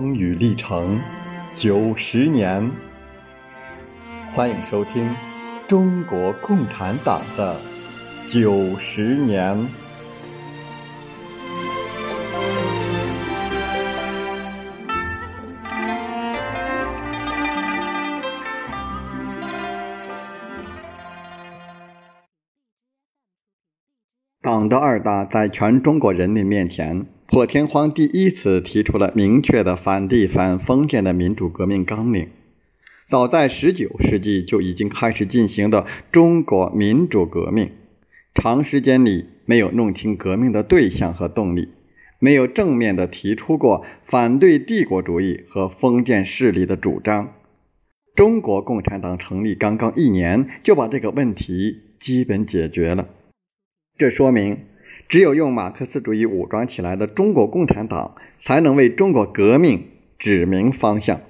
风雨历程九十年，欢迎收听中国共产党的九十年。党的二大在全中国人民面前。破天荒第一次提出了明确的反帝反封建的民主革命纲领。早在19世纪就已经开始进行的中国民主革命，长时间里没有弄清革命的对象和动力，没有正面的提出过反对帝国主义和封建势力的主张。中国共产党成立刚刚一年，就把这个问题基本解决了。这说明。只有用马克思主义武装起来的中国共产党，才能为中国革命指明方向。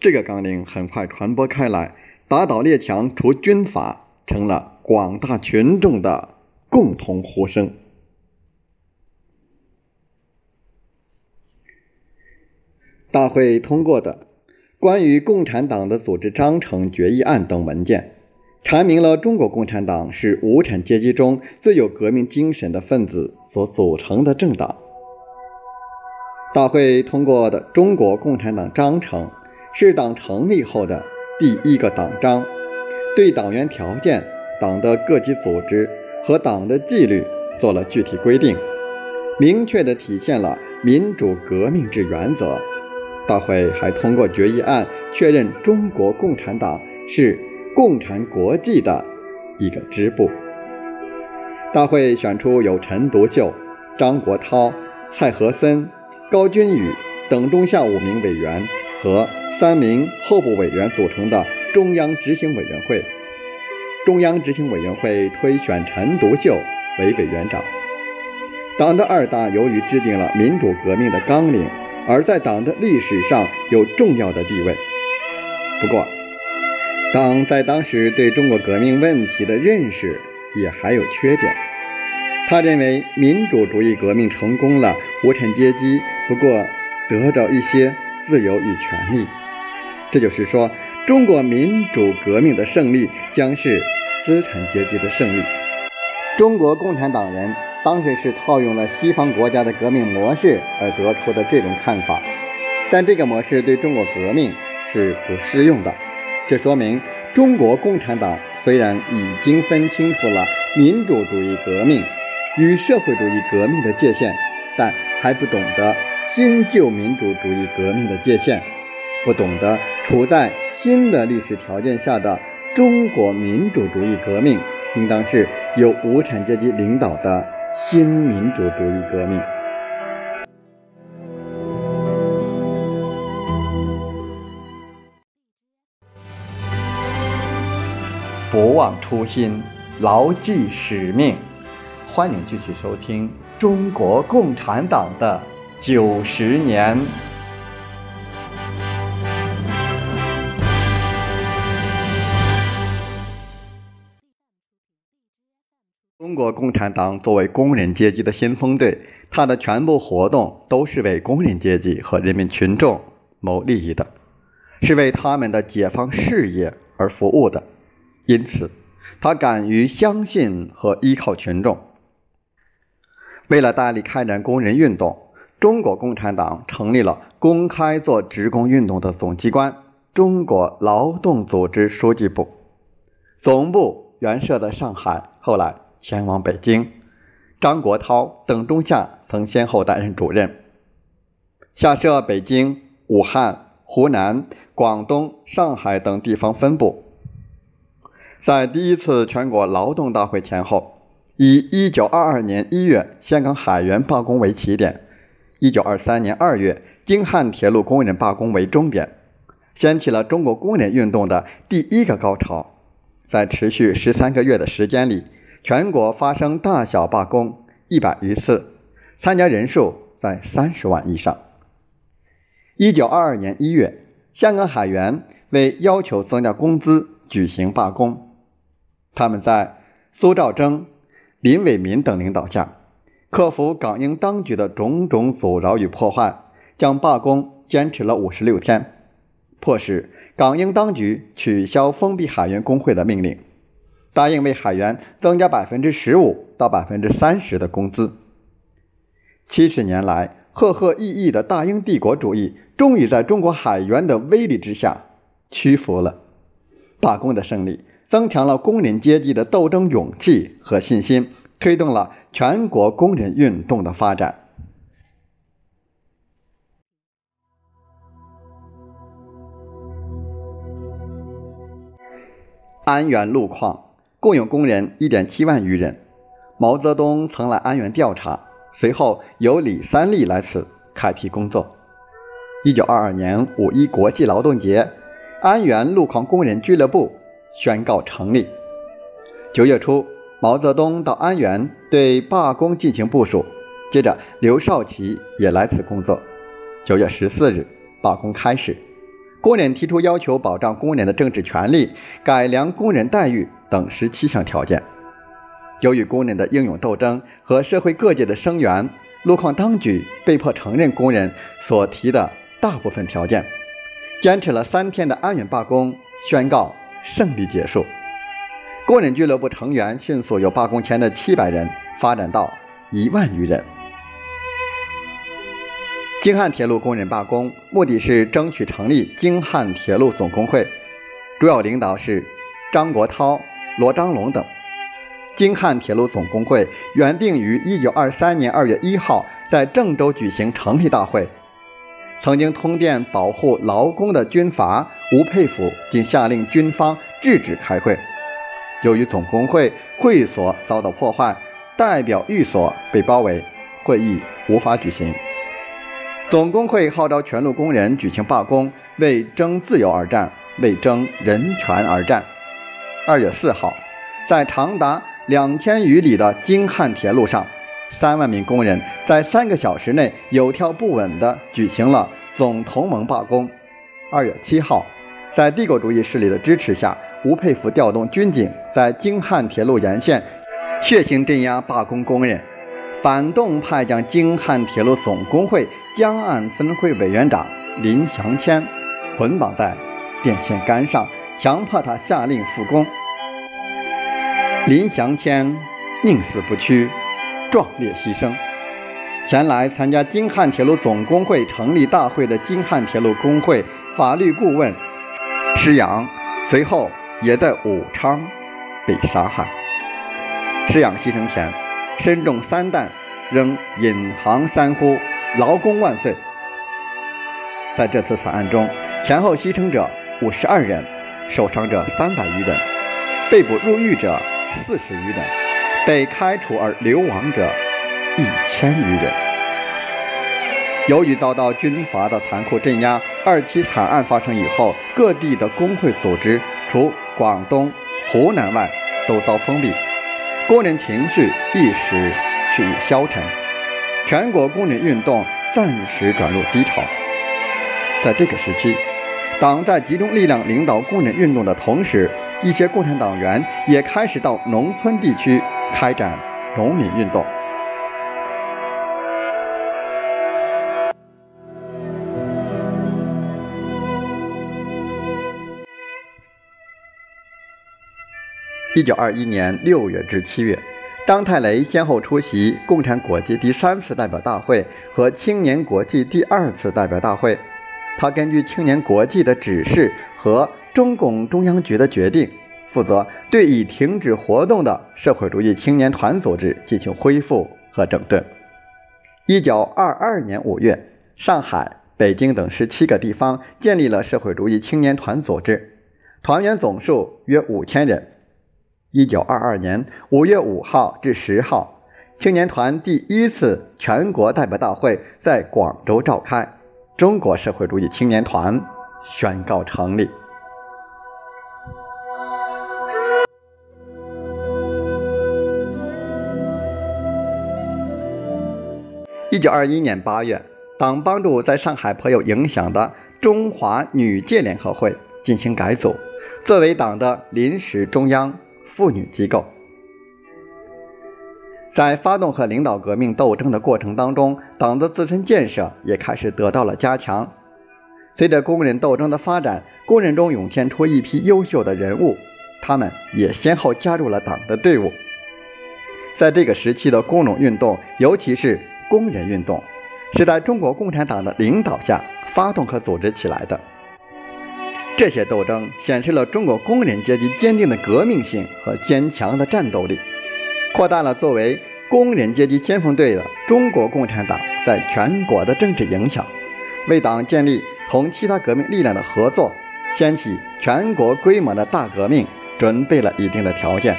这个纲领很快传播开来，打倒列强、除军阀成了广大群众的共同呼声。大会通过的关于共产党的组织章程决议案等文件。阐明了中国共产党是无产阶级中最有革命精神的分子所组成的政党。大会通过的《中国共产党章程》是党成立后的第一个党章，对党员条件、党的各级组织和党的纪律做了具体规定，明确地体现了民主革命之原则。大会还通过决议案，确认中国共产党是。共产国际的一个支部。大会选出由陈独秀、张国焘、蔡和森、高君宇等中下五名委员和三名候补委员组成的中央执行委员会。中央执行委员会推选陈独秀为委员长。党的二大由于制定了民主革命的纲领，而在党的历史上有重要的地位。不过，党在当时对中国革命问题的认识也还有缺点。他认为民主主义革命成功了，无产阶级不过得到一些自由与权利。这就是说，中国民主革命的胜利将是资产阶级的胜利。中国共产党人当时是套用了西方国家的革命模式而得出的这种看法，但这个模式对中国革命是不适用的。这说明，中国共产党虽然已经分清楚了民主主义革命与社会主义革命的界限，但还不懂得新旧民主主义革命的界限，不懂得处在新的历史条件下的中国民主主义革命应当是由无产阶级领导的新民主主义革命。不忘初心，牢记使命。欢迎继续收听中国共产党的九十年。中国共产党作为工人阶级的先锋队，它的全部活动都是为工人阶级和人民群众谋利益的，是为他们的解放事业而服务的。因此，他敢于相信和依靠群众。为了大力开展工人运动，中国共产党成立了公开做职工运动的总机关——中国劳动组织书记部，总部原设在上海，后来迁往北京。张国焘等中下曾先后担任主任，下设北京、武汉、湖南、广东、上海等地方分部。在第一次全国劳动大会前后，以1922年1月香港海员罢工为起点，1923年2月京汉铁路工人罢工为终点，掀起了中国工人运动的第一个高潮。在持续十三个月的时间里，全国发生大小罢工一百余次，参加人数在三十万以上。1922年1月，香港海员为要求增加工资举行罢工。他们在苏兆征、林伟民等领导下，克服港英当局的种种阻挠与破坏，将罢工坚持了五十六天，迫使港英当局取消封闭海员工会的命令，答应为海员增加百分之十五到百分之三十的工资。七十年来，赫赫意义的大英帝国主义终于在中国海员的威力之下屈服了。罢工的胜利增强了工人阶级的斗争勇气和信心，推动了全国工人运动的发展。安源路矿共有工人一点七万余人。毛泽东曾来安源调查，随后由李三立来此开辟工作。一九二二年五一国际劳动节，安源路矿工人俱乐部宣告成立。九月初，毛泽东到安源对罢工进行部署，接着刘少奇也来此工作。九月十四日，罢工开始。工人提出要求保障工人的政治权利、改良工人待遇等十七项条件。由于工人的英勇斗争和社会各界的声援，路矿当局被迫承认工人所提的大部分条件。坚持了三天的安远罢工宣告胜利结束。工人俱乐部成员迅速由罢工前的七百人发展到一万余人。京汉铁路工人罢工，目的是争取成立京汉铁路总工会，主要领导是张国焘、罗章龙等。京汉铁路总工会原定于1923年2月1号在郑州举行成立大会，曾经通电保护劳工的军阀吴佩孚竟下令军方制止开会。由于总工会会所遭到破坏，代表寓所被包围，会议无法举行。总工会号召全路工人举行罢工，为争自由而战，为争人权而战。二月四号，在长达两千余里的京汉铁路上，三万名工人在三个小时内有条不紊地举行了总同盟罢工。二月七号，在帝国主义势力的支持下，吴佩孚调动军警在京汉铁路沿线血腥镇压罢工工人。反动派将京汉铁路总工会江岸分会委员长林祥谦捆绑在电线杆上，强迫他下令复工。林祥谦宁死不屈，壮烈牺牲。前来参加京汉铁路总工会成立大会的京汉铁路工会法律顾问施阳，随后也在武昌被杀害。施阳牺牲前。身中三弹，仍引吭三呼“劳工万岁”。在这次惨案中，前后牺牲者五十二人，受伤者三百余人，被捕入狱者四十余人，被开除而流亡者一千余人。由于遭到军阀的残酷镇压，二七惨案发生以后，各地的工会组织除广东、湖南外，都遭封闭。工人情绪一时趋于消沉，全国工人运动暂时转入低潮。在这个时期，党在集中力量领导工人运动的同时，一些共产党员也开始到农村地区开展农民运动。一九二一年六月至七月，张太雷先后出席共产国际第三次代表大会和青年国际第二次代表大会。他根据青年国际的指示和中共中央局的决定，负责对已停止活动的社会主义青年团组织进行恢复和整顿。一九二二年五月，上海、北京等十七个地方建立了社会主义青年团组织，团员总数约五千人。一九二二年五月五号至十号，青年团第一次全国代表大会在广州召开，中国社会主义青年团宣告成立。一九二一年八月，党帮助在上海颇有影响的中华女界联合会进行改组，作为党的临时中央。妇女机构在发动和领导革命斗争的过程当中，党的自身建设也开始得到了加强。随着工人斗争的发展，工人中涌现出一批优秀的人物，他们也先后加入了党的队伍。在这个时期的工农运动，尤其是工人运动，是在中国共产党的领导下发动和组织起来的。这些斗争显示了中国工人阶级坚定的革命性和坚强的战斗力，扩大了作为工人阶级先锋队的中国共产党在全国的政治影响，为党建立同其他革命力量的合作，掀起全国规模的大革命准备了一定的条件。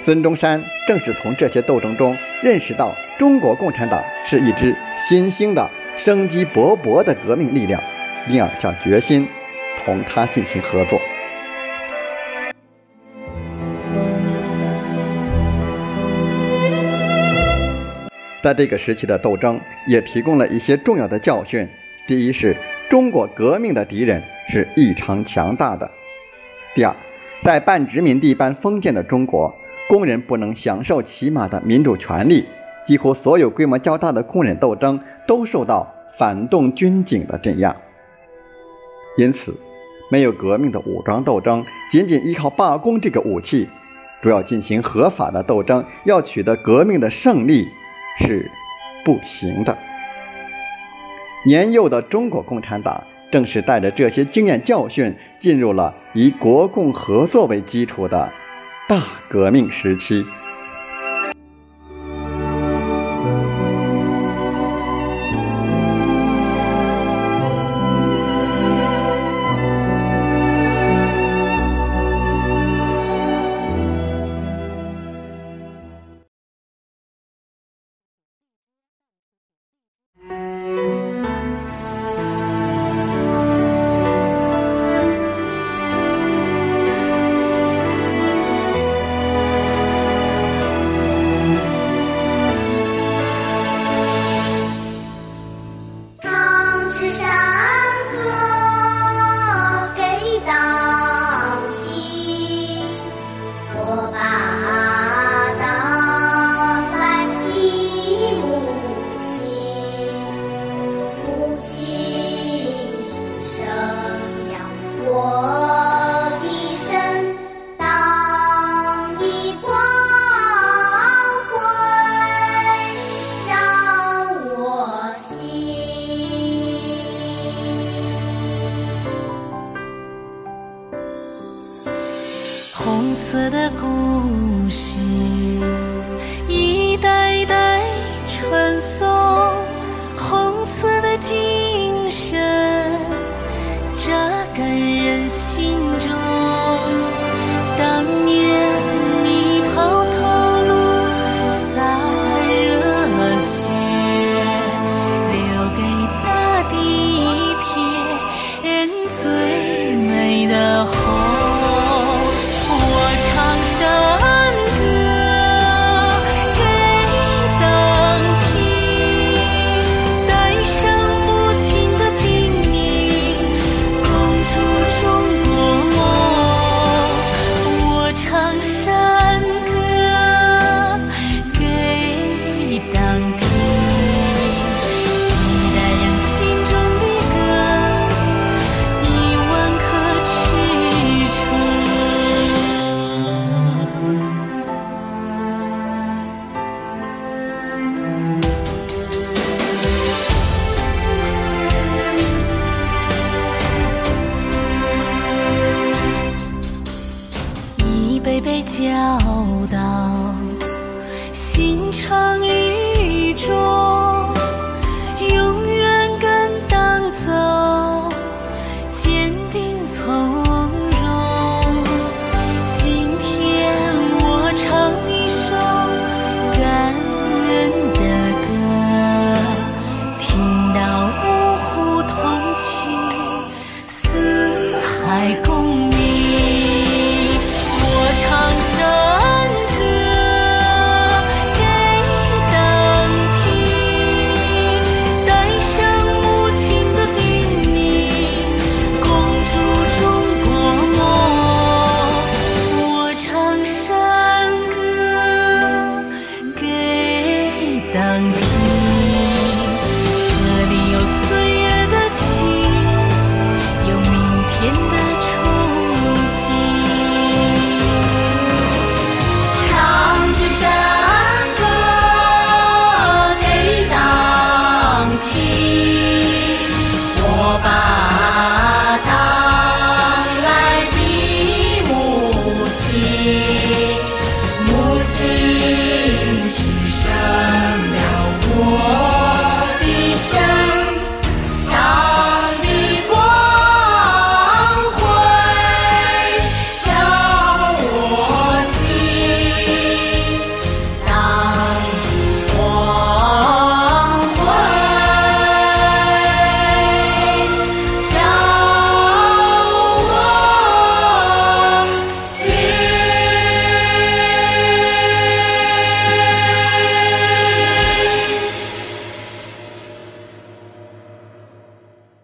孙中山正是从这些斗争中认识到中国共产党是一支新兴的、生机勃勃的革命力量，因而下决心。同他进行合作。在这个时期的斗争也提供了一些重要的教训。第一是中国革命的敌人是异常强大的；第二，在半殖民地半封建的中国，工人不能享受起码的民主权利，几乎所有规模较大的工人斗争都受到反动军警的镇压，因此。没有革命的武装斗争，仅仅依靠罢工这个武器，主要进行合法的斗争，要取得革命的胜利是不行的。年幼的中国共产党正是带着这些经验教训，进入了以国共合作为基础的大革命时期。情。教导，心肠语重。